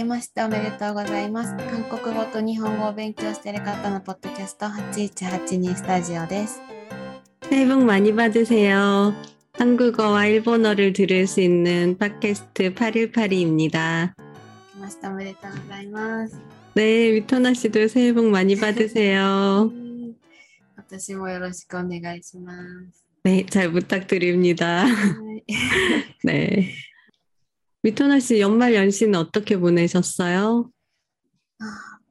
けましておめでとうございます。韓国語と日本語を勉強している方のポッドキャスト8182スタジオです。새해 복 많이 받으세요. 한국어와 일본어를 들을 수 있는 팟캐스트 818입니다. 고맙습니다. 오메데토ございます. 네, 위터나 씨도 새해 복 많이 받으세요. 私もよろしくお願いします. 네, 잘 부탁드립니다. 네. 위토나 씨 연말 연시는 어떻게 보내셨어요?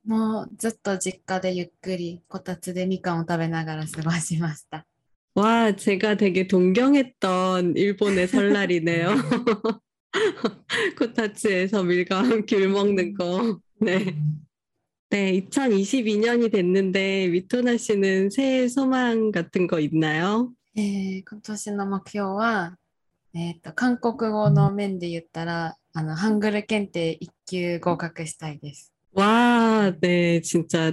もうずっと実家でゆっくりこたつでみかんを食べながら過ごしました。 와, 제가 되게 동경했던 일본의 설날이네요. 코타츠에서 밀가루 귤 먹는 거. 네. 네, 2022년이 됐는데 위토나 씨는 새해 소망 같은 거 있나요? えー今年の目標は、 えーと韓国語の面で言ったらあのハングル検定1級合格したいです。 와, 네, 진짜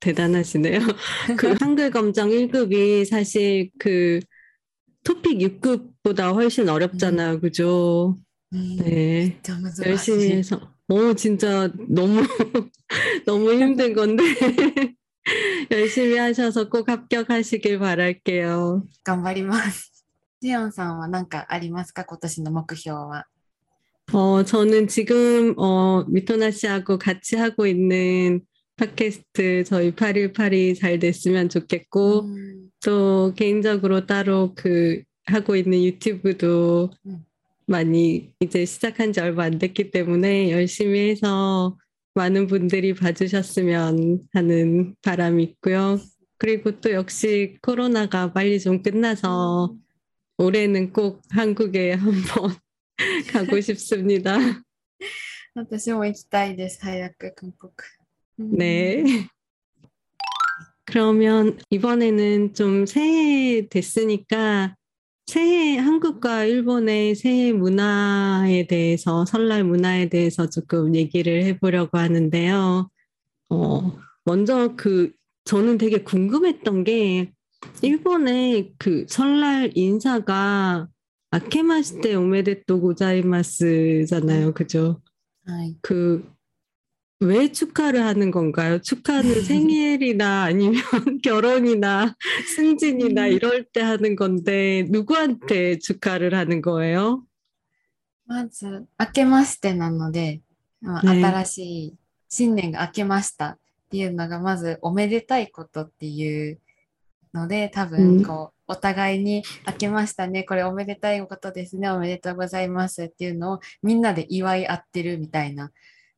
대단하시네요. 그 한글 검정 1급이 사실 그 토픽 6급보다 훨씬 어렵잖아요. 그죠? うん、 네. めっちゃ難し 열심히 い。 해서. 오, 진짜 너무, 너무 힘든 건데. 열심히 하셔서 꼭 합격하시길 바랄게요. 頑張ります。 ジヨンさんは何かありますか今年の目標は。 어, 저는 지금, 어, 미토나 씨하고 같이 하고 있는 팟캐스트 저희 818이 잘 됐으면 좋겠고, うん 또 개인적으로 따로 그 하고 있는 유튜브도 음. 많이 이제 시작한 지 얼마 안 됐기 때문에 열심히 해서 많은 분들이 봐주셨으면 하는 바람이 있고요. 그리고 또 역시 코로나가 빨리 좀 끝나서 올해는 꼭 한국에 한번 가고 싶습니다. 私も行きたいです。早く韓国。うん 네. 그러면 이번에는 좀 새해 됐으니까 새해 한국과 일본의 새해 문화에 대해서 설날 문화에 대해서 조금 얘기를 해보려고 하는데요. 어, 먼저 그 저는 되게 궁금했던 게 일본의 그 설날 인사가 아케마시테 오메데토 고자이마스잖아요. 그죠? はい。 그, 왜 축하를 하는 건가요? 축하는 생일이나 아니면 결혼이나 승진이나 음. 이럴 때 하는 건데, 누구한테 축하를 하는 거예요? まず、明けましてなので、まあね新しい新年が明けましたっていうのが、まずおめでたいことっていう ので、多うん分こう、お互いに明けましたね、これおめでたいことですね、おめでとうございますっていうのをみんなで祝い合ってるみたいな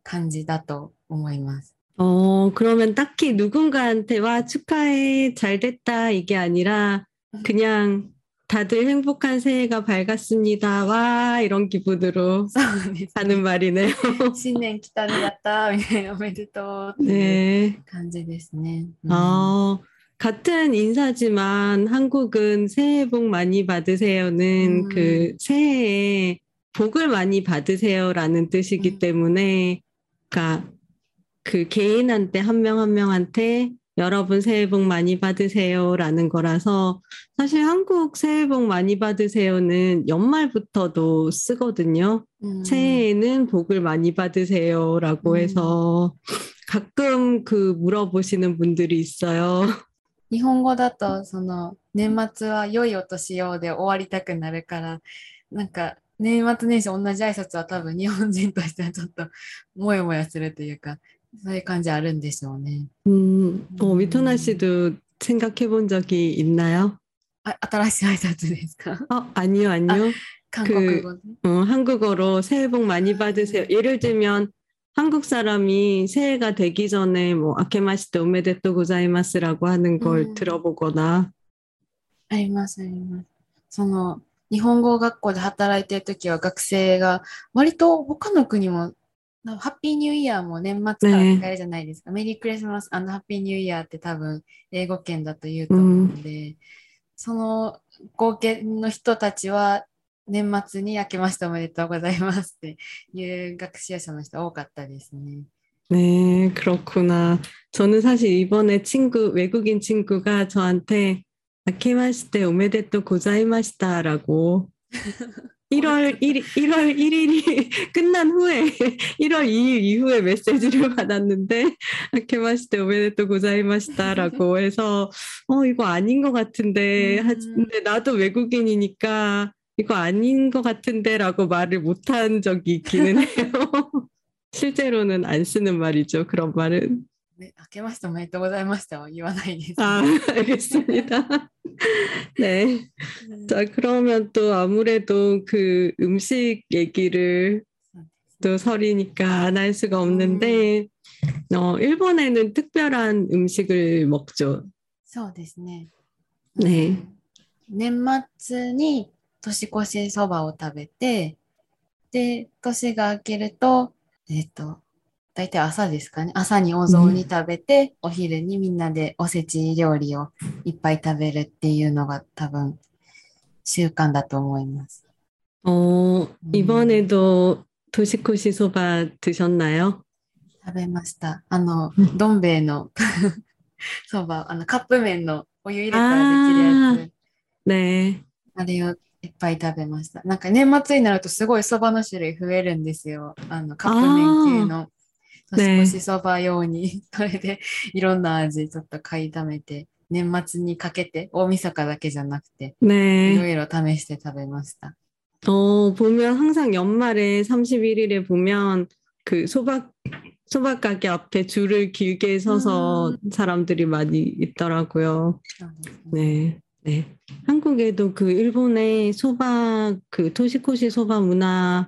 感じだと思います。 어, 그러면 딱히 누군가한테 와, 축하해, 잘 됐다, 이게 아니라, 그냥 다들 행복한 새해가 밝았습니다. 와, 이런 기분으로 そうです、 하는 말이네요. 新年来たね、やったーみたいな、おめでとうっていう 네. 感じですね。うん 어, 같은 인사지만 한국은 새해 복 많이 받으세요는 음. 그 새해에 복을 많이 받으세요라는 뜻이기 음. 때문에, 그러니까 그 개인한테 한 명 한 명한테 여러분 새해 복 많이 받으세요라는 거라서 사실 한국 새해 복 많이 받으세요는 연말부터도 쓰거든요. うん 새해에는 복을 많이 받으세요라고 음. 해서 가끔 그 물어보시는 분들이 있어요. 日本語だとその年末は良いお年をで終わりたくなるからなんか年末年始同じ挨拶は多分日本人としてはちょっともやもやするというかそういう感じあるんでしょうね。 음, 어, 음. 미토나 씨도 생각해 본 적이 있나요? あ新しい挨拶ですか 어, 아니요, 아니요. 韓国語で。 어, 한국어로 새해 복 많이 받으세요. 예를 들면 한국 사람이 새해가 되기 전에 뭐 아케마시테 오메데토 고자이마스라고 하는 걸 음. 들어보거나 ありますあります。その日本語学校で働いてる時は学生が割と他の国もなハッピーニューイヤーも年末から使えるじゃないですか。メリークリスマスハッピーニューイヤーって多分英語圏だと言うと思うので、その合計の人たちは 年末に明けましておめでとうございますっていう学習者の人多かったですね。 네, 그렇구 나. 저는 사실 이번에 친 구, 외국인 친구가 저한테 아케마시테 오메데토 고자이마시타라고 1월 1 일, 1월 1일이 끝난 후에 1월 2일 이후에 메시지를 받았는데 아케마시테 오메데토 고자이마시타라고 해서 어 이거 아닌 것 같은데 음. 근데 나도 외국인이니까 이거 아닌 것 같은데라고 말을 못한 적이 있기는 해요. 실제로는 안 쓰는 말이죠. 그런 말은. 네, 아케마스터 오메데토 고자이마스터 이와나이 아, 알겠습니다. 네. 자, 그러면 또 아무래도 그 음식 얘기를 또 설이니까 안 할 수가 없는데 어, 일본에는 특별한 음식을 먹죠. そうですね。ね。年末に年越しそばを食べて、で、年が明けると、えっ、と、大体朝ですかね。朝にお雑煮食べて、お昼にみんなでおせち料理をいっぱい食べるっていうのが多分習慣だと思います。 어, 이번에도 도시코시 소바 드셨나요? 食べました。あのうん、どん兵衛のそば、あの、カップ麺のお湯入れたらできるやつ。 네. あれを いっぱい食べました。なんか年末になるとすごいそばの種類増えるんですよ。あのカップ麺系の年越しそば用に。それでいろんな味ちょっと買いためて、年末にかけて大晦日だけじゃなくて、いろ 네. いろ試して食べました。 어, 보면 항상 연말에 31일에 보면 그 소박, 소박 가게 앞에 줄을 길게 서서 사람들이 많이 있더라고요. そうですね 네, 네. 한국에도 그 일본의 소바 그 토시코시 소바 문화에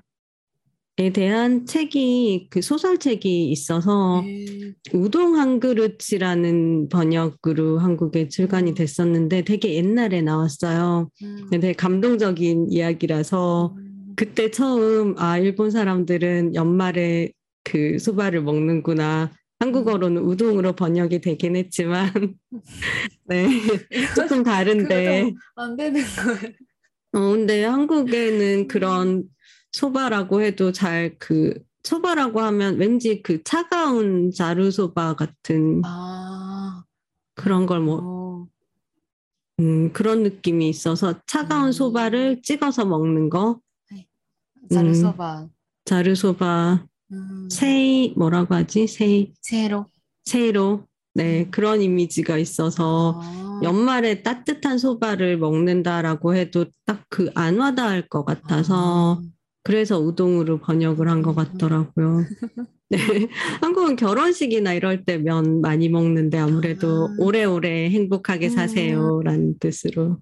대한 책이 그 소설책이 있어서 네. 우동 한 그릇이라는 번역으로 한국에 출간이 됐었는데 되게 옛날에 나왔어요. 음. 되게 감동적인 이야기라서 음. 그때 처음 아 일본 사람들은 연말에 그 소바를 먹는구나 한국어로는 음. 우동으로 번역이 되긴 했지만 네 조금 다른데 안 되는 거예요. 어 근데 한국에는 음. 그런 소바라고 해도 잘 그 소바라고 하면 왠지 그 차가운 자루 소바 같은 아. 그런 걸뭐 어. 음, 그런 느낌이 있어서 차가운 음. 소바를 찍어서 먹는 거. 네. 자르소바. 음, 자르소바. うん、 세이 뭐라고 하지? 세이 せいろ。 세이로 네 그런 이미지가 있어서 あー 연말에 따뜻한 소바를 먹는다라고 해도 딱 그 안 와닿을 것 같아서 아. 그래서 우동으로 번역을 한 것 같더라고요. 네, 한국은 결혼식이나 이럴 때 면 많이 먹는데 아무래도 아. 오래오래 행복하게 음. 사세요라는 뜻으로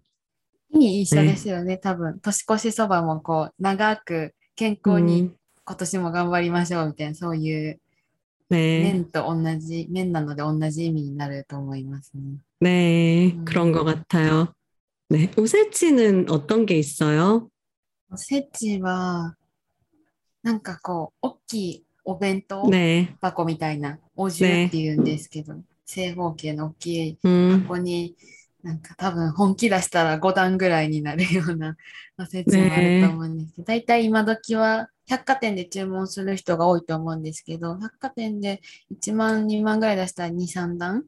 意味一緒ですよね、多分。年越しそばもこう、長く健康に 음, 今年も頑張りましょうみたいな、そういう 네, 麺と同じ、麺なので同じ意味になると思いますね。 네 음. 그런 것 같아요. 네, 오세치는 어떤 게 있어요? おせちは、なんかこう、大きいお弁当 네, 箱みたいな、お重っていうんですけど、正方形の大きい 음, 箱に、なんか多分本気出したら5段ぐらいになるようなおせちもあると思うんですけど、大体今時は 百貨店で注文する人が多いと思うんですけど、百貨店で1万、2万ぐらい出したら2、3段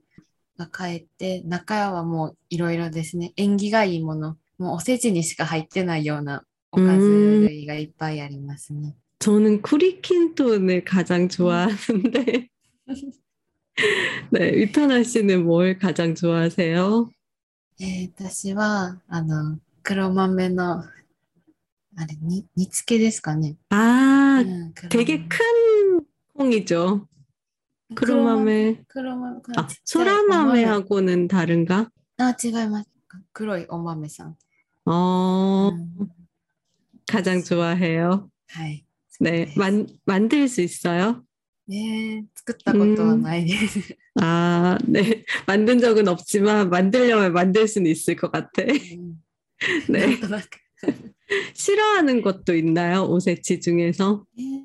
が買えて、中はもういろいろですね、縁起がいいもの、もうおせちにしか入ってないようなおかず類がいっぱいありますね。 저는 쿠리킨톤을 가장 좋아하는데, 네, 위터나 씨는 뭘 가장 좋아하세요? えー私は、あの、黒豆の、 あれ、に煮付けですかね。 아, うん黒 되게 豆 큰 콩이죠. 크로마메. 黒豆、黒 아, ちっちゃいお豆 소라마메하고는 다른가? あ、違います。黒いお豆さん。 어, うん 가장 좋아해요. はい。 네, 만, 만들 수 있어요? ねえ作ったことはないです。 아, 네. 만든 적은 없지만 만들려면 만들 수는 있을 것 같아. うんな 네. んとなく。 싫어하는 것도 있나요? 오세치 중에서? ね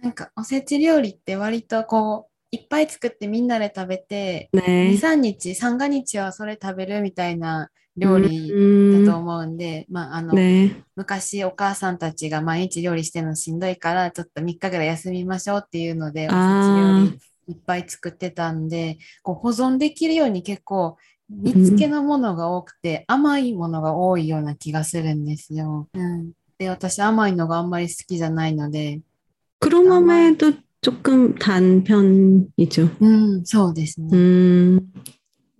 なんかおせち料理って割とこういっぱい作ってみんなで食べて、 네. 2、3日、三が日はそれ食べるみたいな料理だ 음, と思うんで、まああの、 네. 昔お母さんたちが毎日料理してるのしんどいからちょっと3日ぐらい休みましょうっていうのでおせちあー料理いっぱい作ってたんでこう保存できるように結構 煮付けのものが多くて甘いものが多いような気がするんですよ。うん、 で、私甘いのがあんまり好きじゃないので、 그럼함에도 조금 단 편이죠. うん、そうですね。 음,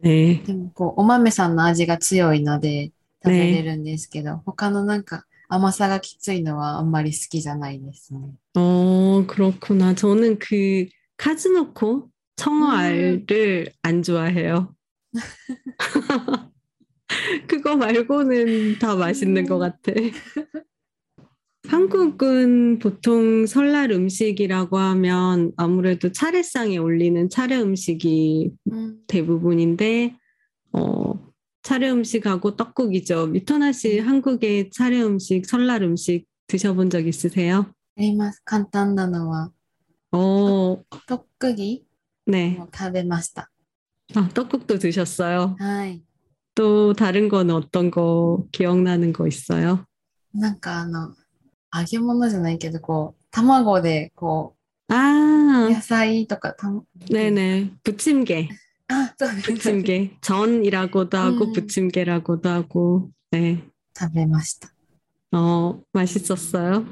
네. でも、こう、お豆さんの味が強いので食べれるんですけど、他のなんか甘さがきついのはあんまり好きじゃないですね。 어, 그렇구나. 저는 그 카즈노코 청어알을 안 좋아해요. 그거 말고는 다 맛있는 것 같아. 한국은 보통 설날 음식이라고 하면 아무래도 차례상에 올리는 차례 음식이 うん、 대부분인데, 어, 차례 음식하고 떡국이죠. 미토나 씨 한국의 차례 음식, 설날 음식 드셔본 적 있으세요? あります。簡単なのは、 어, とっくぎ 네. を食べました。 아, 떡국도 드셨어요. はい。 또 다른 건 어떤 거 기억나는 거 있어요? なんかあの、揚げ物じゃないけど、こう、卵で、こ 아, う、野菜とか、たん 네네. 부침개, あ、そうです。 부침개. 전이라고도 하고 음. 부침개라고도 하고. 네. 食べました。 어, 맛있었어요.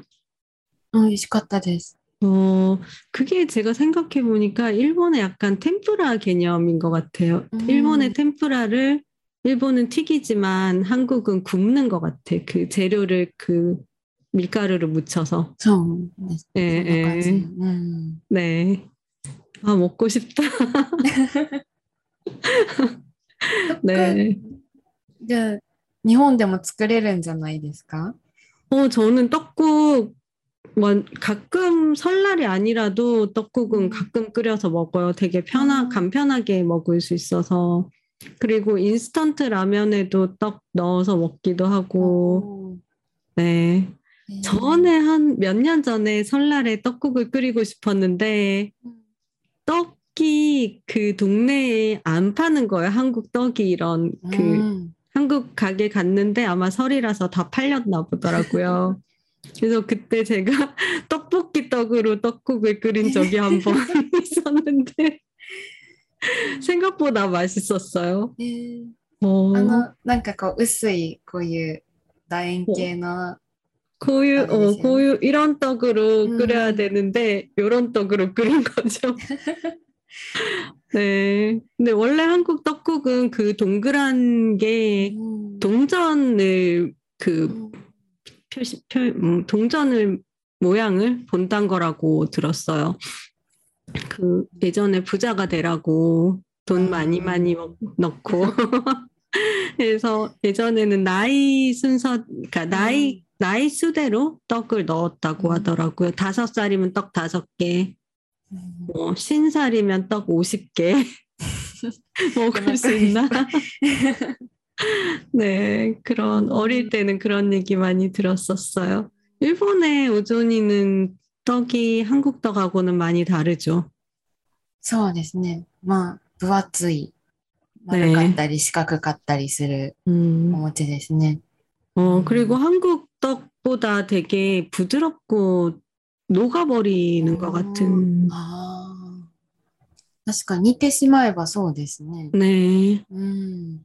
うん、美味しかったです。 어, 그게 제가 생각해 보니까 일본의 약간 템푸라 개념인 것 같아요. 음. 일본의 템푸라를 일본은 튀기지만 한국은 굽는 것 같아. 그 재료를 그 밀가루를 묻혀서. そうです。 예, そんな感じ。 예. うん。 네. 아, 먹고 싶다. 네. じゃあ、日本でも作れるんじゃないですか 어, 저는 떡국, 원, 가끔 설날이 아니라도 떡국은 음. 가끔 끓여서 먹어요. 되게 편하, 아. 간편하게 먹을 수 있어서. 그리고 인스턴트 라면에도 떡 넣어서 먹기도 하고. 어. 네. 네. 전에 한 몇 년 전에 설날에 떡국을 끓이고 싶었는데, 음. 떡이 그 동네에 안 파는 거예요. 한국 떡이 이런 그 음. 한국 가게 갔는데 아마 설이라서 다 팔렸나 보더라고요. 그래서 그때 제가 떡볶이 떡으로 떡국을 끓인 적이 한 번 있었는데 생각보다 맛있었어요. えー 어, あの、なんかこう、薄い、こういう楕円形の、 고유, 어, 아니세요? 고유 이런 떡으로 음. 끓여야 되는데 이런 떡으로 끓인 거죠. 네. 근데 원래 한국 떡국은 그 동그란 게 うん 동전을 그 うん 표시, 표, 음, 동전을 모양을 본단 거라고 들었어요. 그 예전에 부자가 되라고 돈 많이 아. 많이 먹- 넣고 그래서 예전에는 나이 순서, 그러니까 나이 나이 수대로 떡을 넣었다고 음. 하더라고요. 다섯 살이면 떡 다섯 개, うん 뭐, 쉰 살이면 떡 오십 개 먹을 수 있나? 네, 그런 어릴 때는 그런 얘기 많이 들었었어요. 일본의 오존이는 떡이 한국 떡하고는 많이 다르죠. そうですね。まあ、分厚い、丸かったり四角かったりするお 음, 餅ですね。 어, 그리고 한국 떡보다 되게 부드럽고 녹아버리는 것 같은. ああ。確かに似てしまえばそうですね。 네. うん。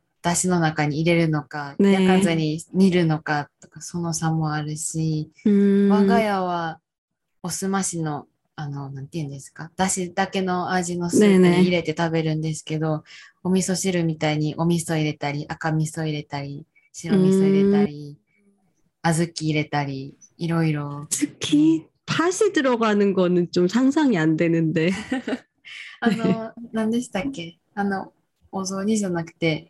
出汁の中に入れるのか、ね焼かずに煮るのかとか、その差もあるし、 음, 我が家はおすましの、あの、なんて言うんですか、だしだけの味のスープねえねえに入れて食べるんですけど、お味噌汁みたいにお味噌入れたり、赤味噌入れたり、白味噌入れたり、小豆入れたり、いろいろ。 특히 팥이 들어가는 거는 좀 상상이 안 되는데. あの、何でしたっけあの、お雑煮じゃなくて、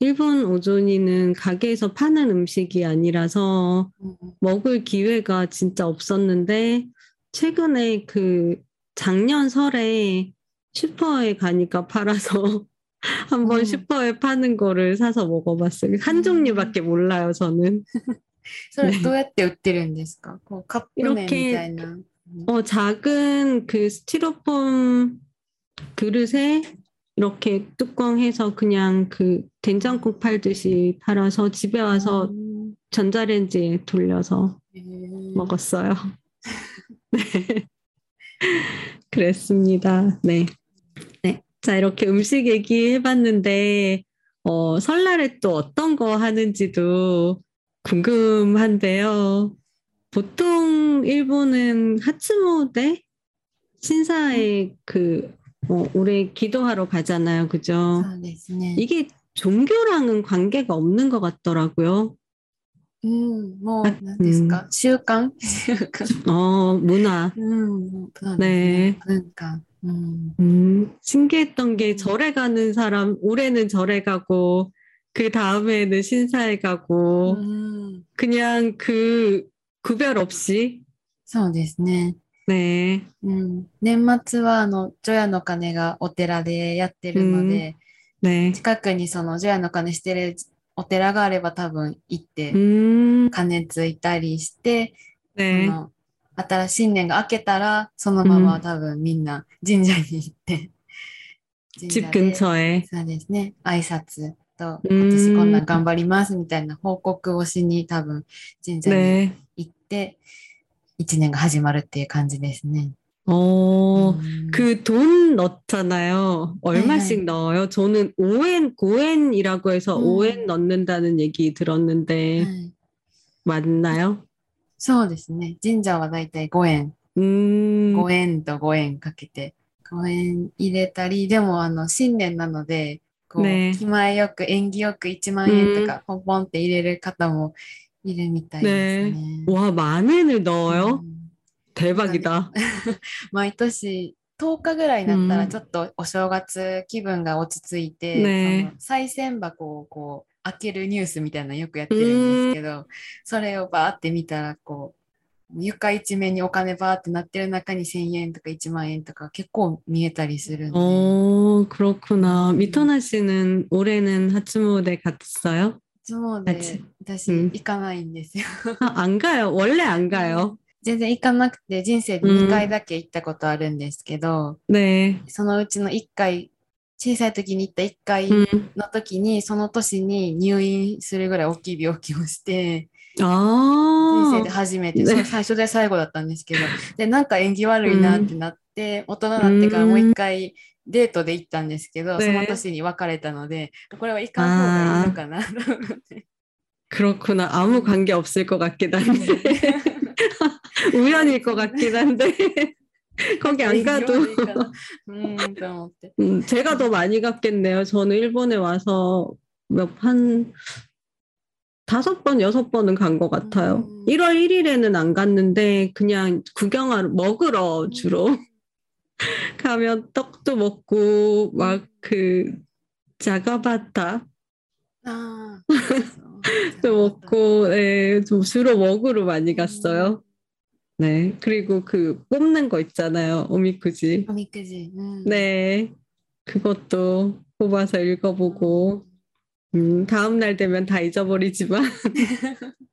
일본 오존이는 가게에서 파는 음식이 아니라서 먹을 기회가 진짜 없었는데 최근에 그 작년 설에 슈퍼에 가니까 팔아서 한번 음. 슈퍼에 파는 거를 사서 먹어봤어요. 한 종류밖에 몰라요, 저는. 네. 이렇게 어, 작은 그 스티로폼 그릇에 이렇게 뚜껑해서 그냥 그 된장국 팔듯이 팔아서 집에 와서 음. 전자레인지에 돌려서 음. 먹었어요. 네. 그랬습니다. 네. 네. 자, 이렇게 음식 얘기해봤는데, 어, 설날에 또 어떤 거 하는지도 궁금한데요. 보통 일본은 하츠모데 신사의 그 어, 올해 기도하러 가잖아요. 그죠? そうですね。 이게 종교랑은 관계가 없는 것 같더라고요. うん、もう、あ何ですか、習慣習慣。 어, 문화. うん、そうですねね。文化。うん。 음, 신기했던 게 절에 가는 사람, 올해는 절에 가고, 그 다음에는 신사에 가고, うん、 그냥 그 구별 없이, そうですね。 ね、うん、年末はあの除夜の鐘がお寺でやってるので、うん。ね、近くにその除夜の鐘してるお寺があれば多分行って鐘ついたりして、ね、新新年が明けたらそのまま多分みんな神社に行って、うん、神社でそうですね挨拶と今年こんな頑張りますみたいな報告をしに多分神社に行って、ね、一年が始まるっていう感じですね。 어, うん 그 돈 넣잖아요. 얼마씩 네. 넣어요? 저는 5엔, 5엔이라고 해서 음. 5엔 넣는다는 얘기 들었는데, はい、 맞나요? そうですね。神社はだいたい5円、 음, 5円と5円かけて、5円入れたり、でもあの新年なので、こう、ね気前よく、縁起よく1万円とかポンポンって入れる方も いるみたいですね。 와, 만 엔을 넣어요? うん 대박이다. 毎年10日ぐらいになったうんらちょっとお正月気分が落ち着いて、ねその賽銭箱をこう開けるニュースみたいなのよくやってるんですけど、それをバーって見たらこう床一面にお金バーってなってる中に1000円とか1万円とか結構見えたりするんで、 어, 그렇구나. 미토나 씨는 올해는 하츠모데 갔어요? いつもあでち私うん行かないんですよ。 아, 안 가요. 원래 안 가요. 全然行かなくて人生で2回だけ行ったことあるんですけど、 네. そのうちの1回小さい時に行った1回 음. の時にその年に入院するぐらい大きい病気をして人 아, 生で初めて、ねその最初で最後だったんですけどでなんか縁起悪いなってなって、大人になってからもう一回 デートで行ったんですけど、ねその年に別れたのでこれは行かん方がいいのかなと思って。 그렇구나. 아무 관계 없을 것 같긴 한데. 우연일 것 같긴 한데. 거기 안 가도. うんと思って。 음, 제가 더 많이 갔겠네요. 저는 일본에 와서 몇, 한, 다섯 번, 여섯 번은 간 것 같아요. 음. 1월 1일에는 안 갔는데, 그냥 구경하러, 먹으러 주로 가면 떡도 먹고 막 그 자가바타 아, 또 먹고 네, 좀 주로 먹으러 많이 갔어요. 음. 네 그리고 그 뽑는 거 있잖아요 오미쿠지. 오미쿠지. 음. 네 그것도 뽑아서 읽어보고 음, 음 다음 날 되면 다 잊어버리지만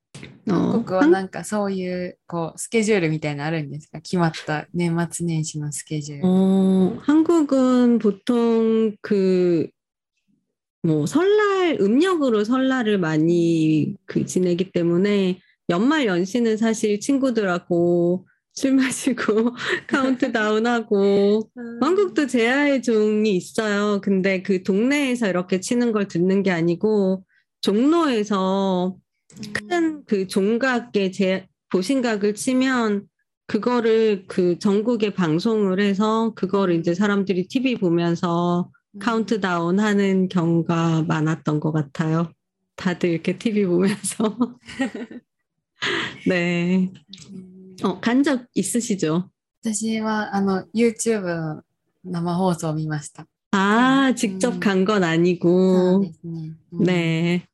어, 韓国はなんかそういうこうスケジュールみたいなのあるんですか決まった年末年始のスケジュール。 어, 한국은 보통 그, 뭐, 설날, 음력으로 설날을 많이 그 지내기 때문에 연말 연시는 사실 친구들하고 술 마시고 카운트다운하고 한국도 제아의 종이 있어요. 근데 그 동네에서 이렇게 치는 걸 듣는 게 아니고 종로에서 큰 그 종각의 제 보신각을 치면 그거를 그 전국에 방송을 해서 그거를 이제 사람들이 TV 보면서 카운트다운 하는 경우가 많았던 것 같아요. 다들 이렇게 TV 보면서. 네. 어, 간 적 있으시죠? 私はあの YouTube の生放送を見ました。 아, 음. 직접 간 건 そう 아니고. ですね。うん 네.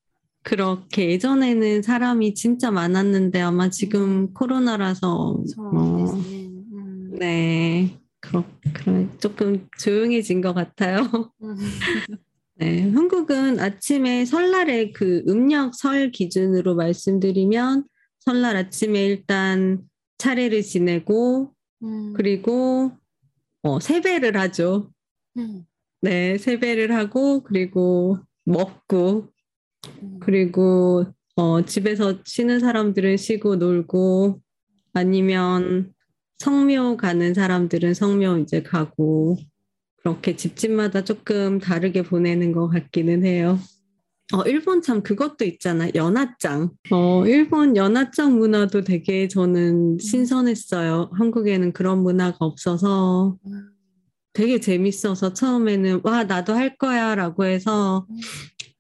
그렇게 예전에는 사람이 진짜 많았는데 아마 지금 음. 코로나라서 그렇죠. 뭐, 네, 네. 음. 네 그렇 그래 조금 조용해진 것 같아요. 음. 네, 한국은 아침에 설날에 그 음력 설 기준으로 말씀드리면 설날 아침에 일단 차례를 지내고 음. 그리고 어, 세배를 하죠. 음. 네, 세배를 하고 그리고 먹고 그리고 어, 집에서 쉬는 사람들은 쉬고 놀고 아니면 성묘 가는 사람들은 성묘 이제 가고 그렇게 집집마다 조금 다르게 보내는 것 같기는 해요. 어, 일본 참 그것도 있잖아. 연하장. 어, 일본 연하장 문화도 되게 저는 신선했어요. 한국에는 그런 문화가 없어서。 되게 재밌어서 처음에는 와, 나도 할 거야 라고 해서 음.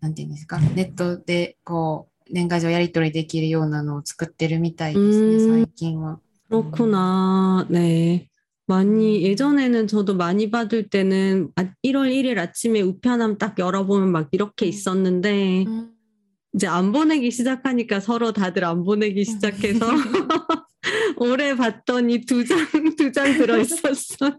なんていうんですか、ネットでこう、年賀状やり取りできるようなのを作ってるみたいですね、うん最近は。 그렇구나. 네. 많이, 음. 예전에는 저도 많이 받을 때는 아, 1월 1일 아침에 우편함 딱 열어보면 막 이렇게 음. 있었는데, うん。 이제 안 보내기 시작하니까 서로 다들 안 보내기 시작해서 올해 봤더니 두 장, 두 장 들어있었어.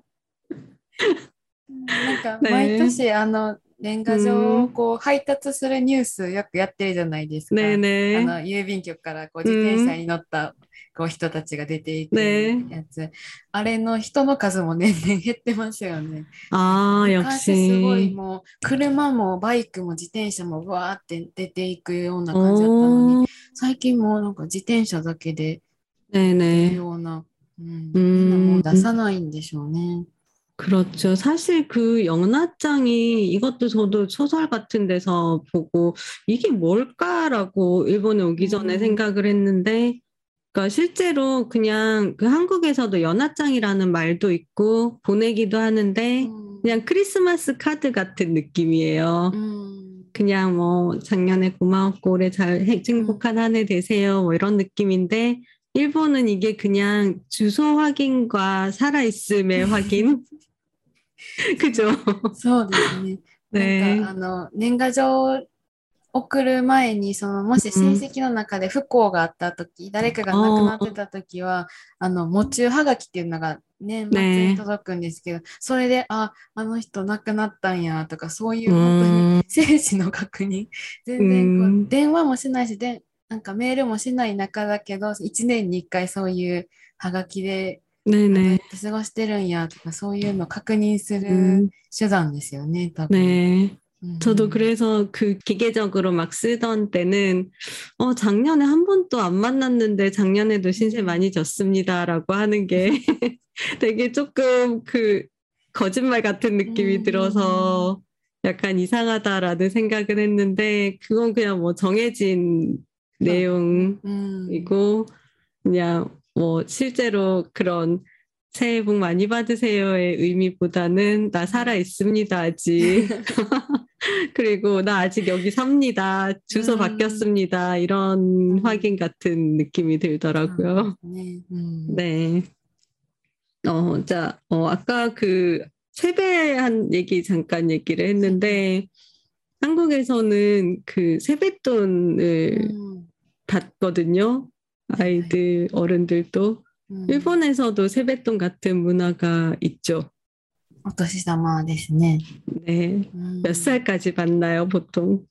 なんかね毎年あの 年賀状をこう配達するニュースよくやってるじゃないですか。ねねあの郵便局からこう自転車に乗ったこう人たちが出ていくやつ、ね、あれの人の数も年々減ってますよね。ああ、やっすごいもう車もバイクも自転車もわーって出ていくような感じだったのに、最近もなんか自転車だけで出るような、ねねうん、もう出さないんでしょうね。 그렇죠. 사실 그 영나짱이 이것도 저도 소설 같은 데서 보고 이게 뭘까라고 일본에 오기 전에 음. 생각을 했는데 그러니까 실제로 그냥 그 한국에서도 연하장이라는 말도 있고 보내기도 하는데 음. 그냥 크리스마스 카드 같은 느낌이에요. 음. 그냥 뭐 작년에 고마웠고 올해 잘 행복한 음. 한해 되세요 뭐 이런 느낌인데 일본은 이게 그냥 주소 확인과 살아있음의 확인 区長。そうです ね。なんか、あの、年賀状を送る前にそのもし親戚の中で不幸があった時、うん、誰かが亡くなってた時はあの喪中はがきっていうのが年末に届くんですけど、ね、それでああの人亡くなったんやとかそういう本当に生死の確認。全然こう電話もしないしでなんかメールもしない中だけど1年に1回そういうはがきでどうやっ 네네. て過ごしてるんやとかそういうのを確認する 음, 手段ですよね多分。 네. うん 저도 그래서 그 기계적으로 막 쓰던 때는 어 작년에 한 번도 안 만났는데 작년에도 신세 많이 졌습니다라고 하는 게 되게 조금 그 거짓말 같은 느낌이 음. 들어서 약간 이상하다라는 생각을 했는데 그건 그냥 뭐 정해진 내용이고 うん、 그냥 뭐 실제로 그런 새해 복 많이 받으세요의 의미보다는 나 살아 있습니다 아직 그리고 나 아직 여기 삽니다 주소 음. 바뀌었습니다 이런 음. 확인 같은 느낌이 들더라고요. 음. 음. 네. 어, 자, 어, 아까 그 세배한 얘기 잠깐 얘기를 했는데 한국에서는 그 세뱃돈을 음. 받거든요. 아이들, 어른들도. うん、 일본에서도 세뱃돈 같은 문화가 있죠. お年玉ですね。 네. うん 몇 살까지 받나요, 보통?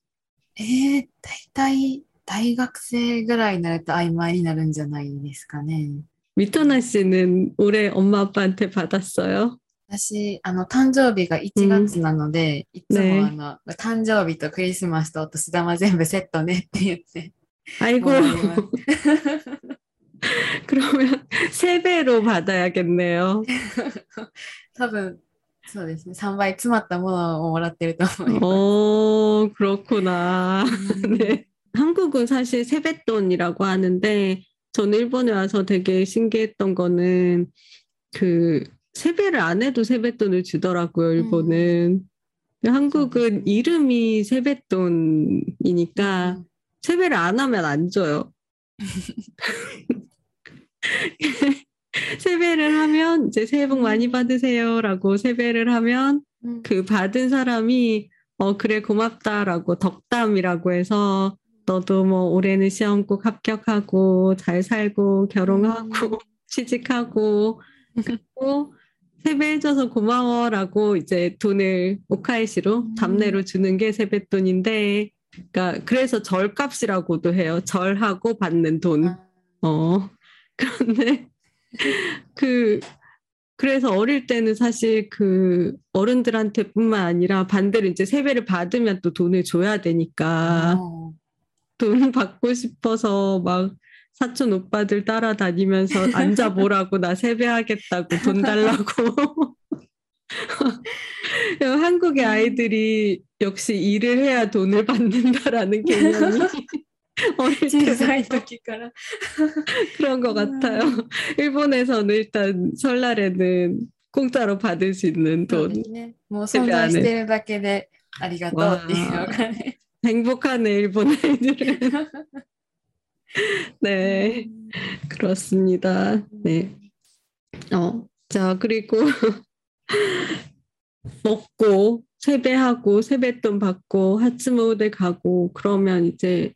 えー、大体大学生ぐらいになると曖昧になるんじゃないですかね。 미토나 씨는 올해 엄마 아빠한테 받았어요? 私、あの、誕生日が1月なので、いつねもあの、誕生日とクリスマスとお年玉全部セットねって言って、 아이고. 그러면 세 배로 받아야겠네요. 多分そうですね3倍詰まったものをもらってると思います 오, 그렇구나. 네. 한국은 사실 세뱃돈이라고 하는데 저는 일본에 와서 되게 신기했던 거는 그 세배를 안 해도 세뱃돈을 주더라고요, 일본은. 음. 한국은 이름이 세뱃돈이니까 음. 세배를 안 하면 안 줘요. 세배를 하면 이제 새해 복 많이 음. 받으세요라고 세배를 하면 음. 그 받은 사람이 어 그래 고맙다라고 덕담이라고 해서 너도 뭐 올해는 시험 꼭 합격하고 잘 살고 결혼하고 음. 취직하고 그리고 세배해줘서 고마워라고 이제 돈을 오카이시로 답내로 주는 게 세뱃돈인데 그러니까 그래서 절값이라고도 해요. 절하고 받는 돈. 아. 어. 그런데 그 그래서 어릴 때는 사실 그 어른들한테뿐만 아니라 반대로 이제 세배를 받으면 또 돈을 줘야 되니까 어. 돈 받고 싶어서 막 사촌 오빠들 따라다니면서 앉아보라고 나 세배하겠다고 돈 달라고 한국의 아이들이 역시 일을 해야 돈을 받는다라는 개념이 어릴 때부터 라 그런 것 같아요. 일본에서는 일단 설날에는 공짜로 받을 수 있는 돈. 뭐 손자시대를 받게 돼. 아리가또. 행복하네 일본 아이들은. 네, 그렇습니다. 네. 어, 자 그리고 먹고 세배하고 세뱃돈 받고 하츠모대 가고 그러면 이제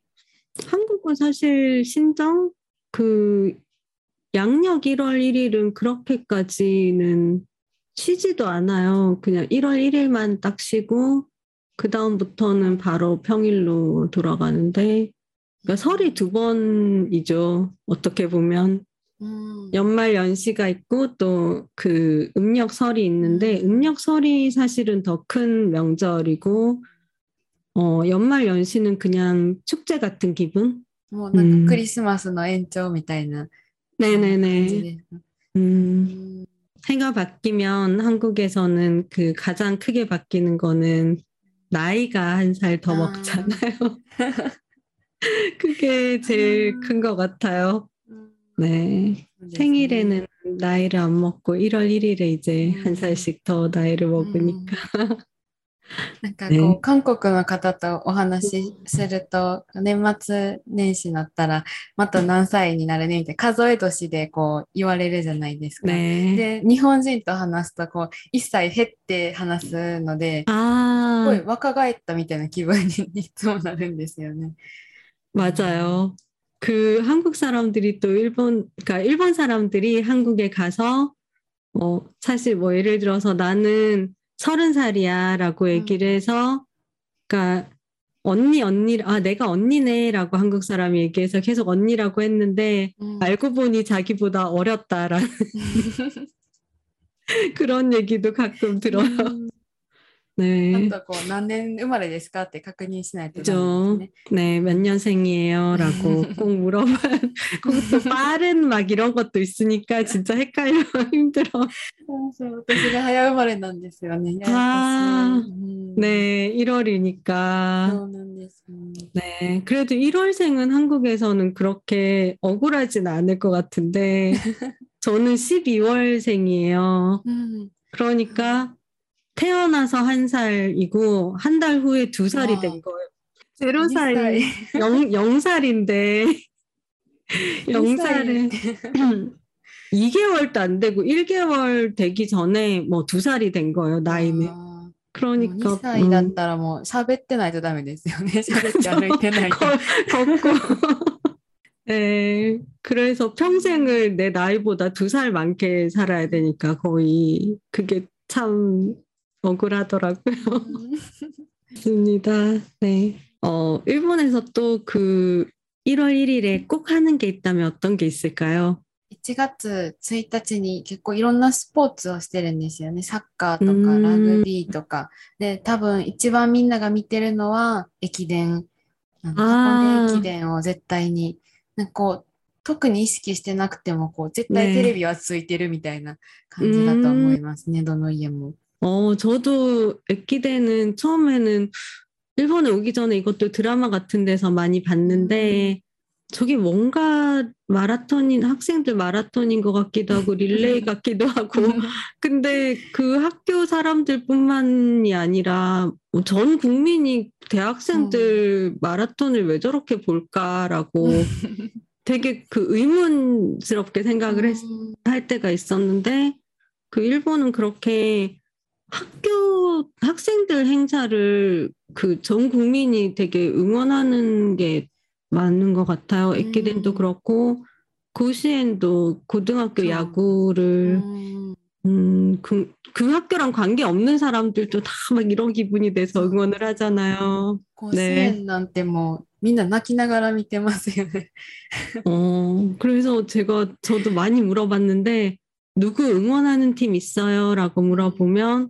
한국은 사실 신정 그 양력 1월 1일은 그렇게까지는 쉬지도 않아요. 그냥 1월 1일만 딱 쉬고 그 다음부터는 바로 평일로 돌아가는데 그러니까 설이 두 번이죠. 어떻게 보면 음. 연말 연시가 있고 또 그 음력설이 있는데 음. 음력설이 사실은 더 큰 명절이고 어, 연말 연시는 그냥 축제 같은 기분? 뭐, 음. 크리스마스의延長みたいな 네네네. 음, 음. 해가 바뀌면 한국에서는 그 가장 크게 바뀌는 거는 나이가 한 살더 아. 먹잖아요. 그게 제일 음. 큰것 같아요. 음. 네. 생일에는 나이를 안 먹고 1월 1일에 이제 한 살씩 더 나이를 먹으니까. なんかこう、ね、韓国の方とお話しすると、年末年始になったら、また何歳になるねみたいな、数え年でこう言われるじゃないですか。ね、で、日本人と話すと、こう、一歳減って話すので、すごい若返ったみたいな気分にいつもなるんですよね。맞아요 그 한국 사람들이 또 일본 그러니까 일본 사람들이 한국에 가서어사실 뭐 예를 들어서 나는 서른 살이야라고 얘기를 해서 그러니까 언니 언니 아 내가 언니네라고 한국 사람이 얘기해서 계속 언니라고 했는데 음. 알고 보니 자기보다 어렸다라는 그런 얘기도 가끔 들어요. 음. 네. 何年生まれですかって確認しないとダメですね. 네, 몇 년생이에요라고 꼭 물어봐야 그것도 빠른 막 이런 것도 있으니까 진짜 헷갈려 힘들어. 私が早生まれなんですよね. 아, 네, 1월이니까. 네, 그래도 1월생은 한국에서는 그렇게 억울하진 않을 것 같은데 저는 12월생이에요. 그러니까 태어나서 한 살이고 한 달 후에 두 살이 된 거예요. 제로 살이 영, 영 살인데 영 살에 2개월도 안 되고 1개월 되기 전에 뭐 두 살이 된 거예요 나이는. 아, 그러니까 2歳だったらもう喋ってないとダメですよね。喋って歩いてないと。걷고 네, 그래서 평생을 내 나이보다 두 살 많게 살아야 되니까 거의 그게 참 억울하더라고요. 맞습니다. 네. 어, 일본에서 또 그 1월 1일에 꼭 하는 게 있다면 어떤 게 있을까요? 1月1日に結構いろんなスポーツをしてるんですよね。サッカーとかラグビーとか。で、多分一番みんなが見てるのは駅伝 あのあー箱根駅伝を絶対に、なんかこう、特に意識してなくても、こう、絶対ねテレビはついてるみたいな感じだと思いますね、どの家も。 어, 저도 애기대는 처음에는 일본에 오기 전에 이것도 드라마 같은 데서 많이 봤는데 저게 뭔가 마라톤인 학생들 마라톤인 것 같기도 하고 릴레이 같기도 하고. 근데 그 학교 사람들뿐만이 아니라 뭐전 국민이 대학생들 마라톤을 왜 저렇게 볼까라고 되게 그 의문스럽게 생각을 했, 음. 할 때가 있었는데 그 일본은 그렇게 학교 학생들 행사를 그 전 국민이 되게 응원하는 게 맞는 것 같아요. 에키덴도 음. 그렇고 고시엔도 고등학교 저. 야구를 음. 음, 그, 그, 학교랑 관계 없는 사람들도 다 막 이런 기분이 돼서 응원을 하잖아요. 고시엔 난테 뭐 민나 나키나가라 미테마스요. 어, 그래서 제가 저도 많이 물어봤는데 누구 응원하는 팀 있어요라고 물어보면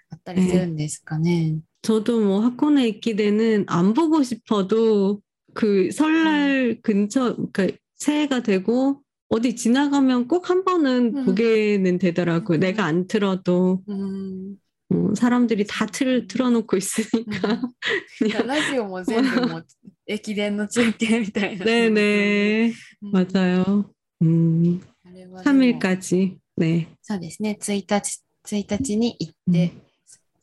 あったりするんですかね。 저도 뭐 학원에 있기 때는 안 보고 싶어도 그 설날 근처, 그러니까 새해가 되고 어디 지나가면 꼭 한 번은 음. 보게는 되더라고요. 음. 내가 안 틀어도 うん、 어, 사람들이 다 틀, 틀어놓고 있으니까. ラジオも全部もう駅伝の中継みたいな。 네네. うん 맞아요. 음, あれはでも 3일까지. 네. そうですね、1日、1日に行って、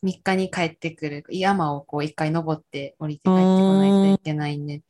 3日に帰ってくる。山をこう一回登って降りて帰ってこないといけないんで。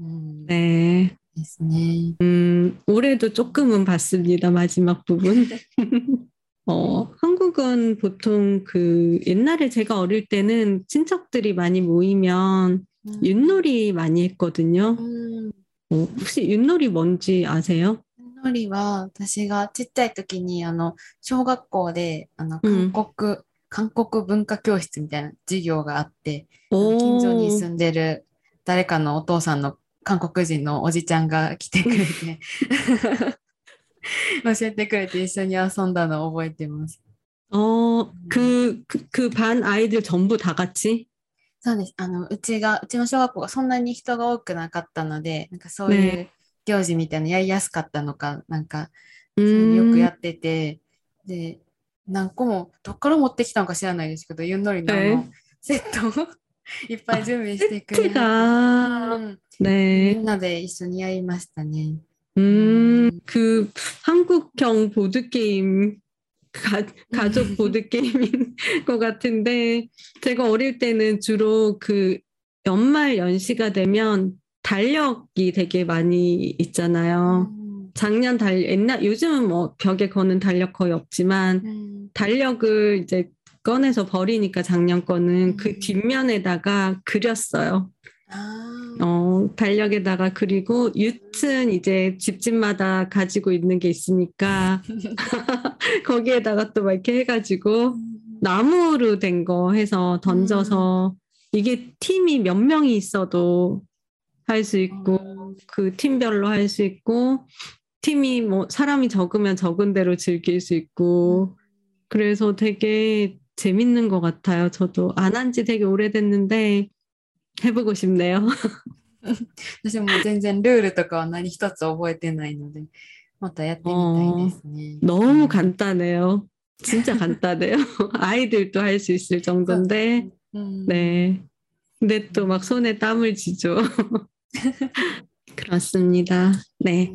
うん、 네. ですね。 음, 올해도 조금은 봤습니다. 마지막 부분. 어, 한국은 보통 그 옛날에 제가 어릴 때는 친척들이 많이 모이면 うん 윷놀이 많이 했거든요. うん。 어, 혹시 윷놀이 뭔지 아세요? のりは、私がちっちゃい時に、あの、小学校で、あの、うん韓国、 韓国文化教室みたいな授業があって、 오, 近所に住んでる誰かのお父さんの韓国人のおじちゃんが来てくれて、教えてくれて一緒に遊んだのを覚えてます。 어, 그, 그, 그 반 아이들 전부 다 같이? そうです。あの、うちが、うちの小学校がそんなに人が多くなかったので、なんかそういうね行事みたいなのやりやすかったのか、なんか、そういうのよくや 음, ってて、で、 何個も、どっから持ってきたのか知らないですけど、ゆんのりのあのえセットをいっぱい準備してくれて、 세트가, うんみ 네. んなで一緒にやりましたね。 음, 그 한국형 보드게임, 가, 가족 보드게임인 것 같은데, 제가 어릴 때는 주로 그 연말 연시가 되면 달력이 되게 많이 있잖아요. うん 작년 달 옛날 요즘은 뭐 벽에 거는 달력 거의 없지만 음. 달력을 이제 꺼내서 버리니까 작년 거는 음. 그 뒷면에다가 그렸어요. 아. 어, 달력에다가 그리고 유튼 이제 집집마다 가지고 있는 게 있으니까 거기에다가 또 막 이렇게 해가지고 음. 나무로 된 거 해서 던져서 음. 이게 팀이 몇 명이 있어도 할 수 있고 어. 그 팀별로 할 수 있고 팀이 뭐 사람이 적으면 적은 대로 즐길 수 있고 그래서 되게 재밌는 것 같아요. 저도 안 한 지 되게 오래됐는데 해보고 싶네요. 私も全然ルールとかは何一つ覚えてないので、またやってみたいですね。 너무 간단해요. 진짜 간단해요. 아이들도 할 수 있을 정도인데, うん、 네. 근데 또 막 손에 땀을 쥐죠. 그렇습니다. 네.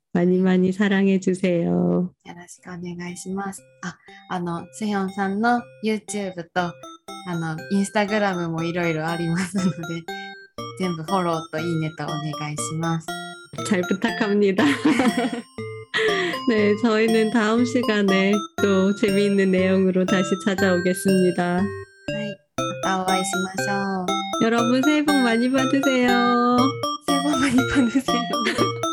많이 많이 사랑해 주세요. よろしくお願いします。あ、あの、スヒョンさんの YouTube と、あの、Instagram もいろいろありますので、全部フォローといいねとお願いします。 잘 부탁합니다. 네, 저희는 다음 시간에 또 재미있는 내용으로 다시 찾아오겠습니다. はい。またお会いしましょう。 여러분 새해 복 많이 받으세요. セボマニパヌセヨ